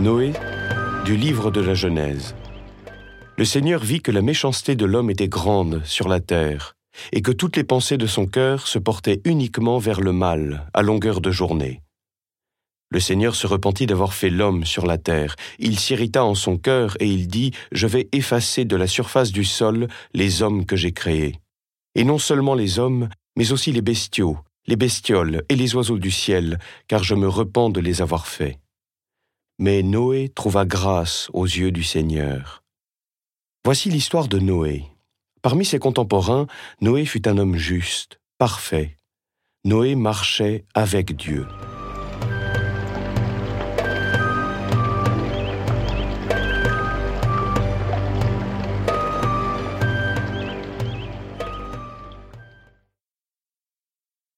Noé, du livre de la Genèse. Le Seigneur vit que la méchanceté de l'homme était grande sur la terre, et que toutes les pensées de son cœur se portaient uniquement vers le mal, à longueur de journée. Le Seigneur se repentit d'avoir fait l'homme sur la terre. Il s'irrita en son cœur et il dit, Je vais effacer de la surface du sol les hommes que j'ai créés. Et non seulement les hommes, mais aussi les bestiaux, les bestioles et les oiseaux du ciel, car je me repens de les avoir faits. Mais Noé trouva grâce aux yeux du Seigneur. Voici l'histoire de Noé. Parmi ses contemporains, Noé fut un homme juste, parfait. Noé marchait avec Dieu.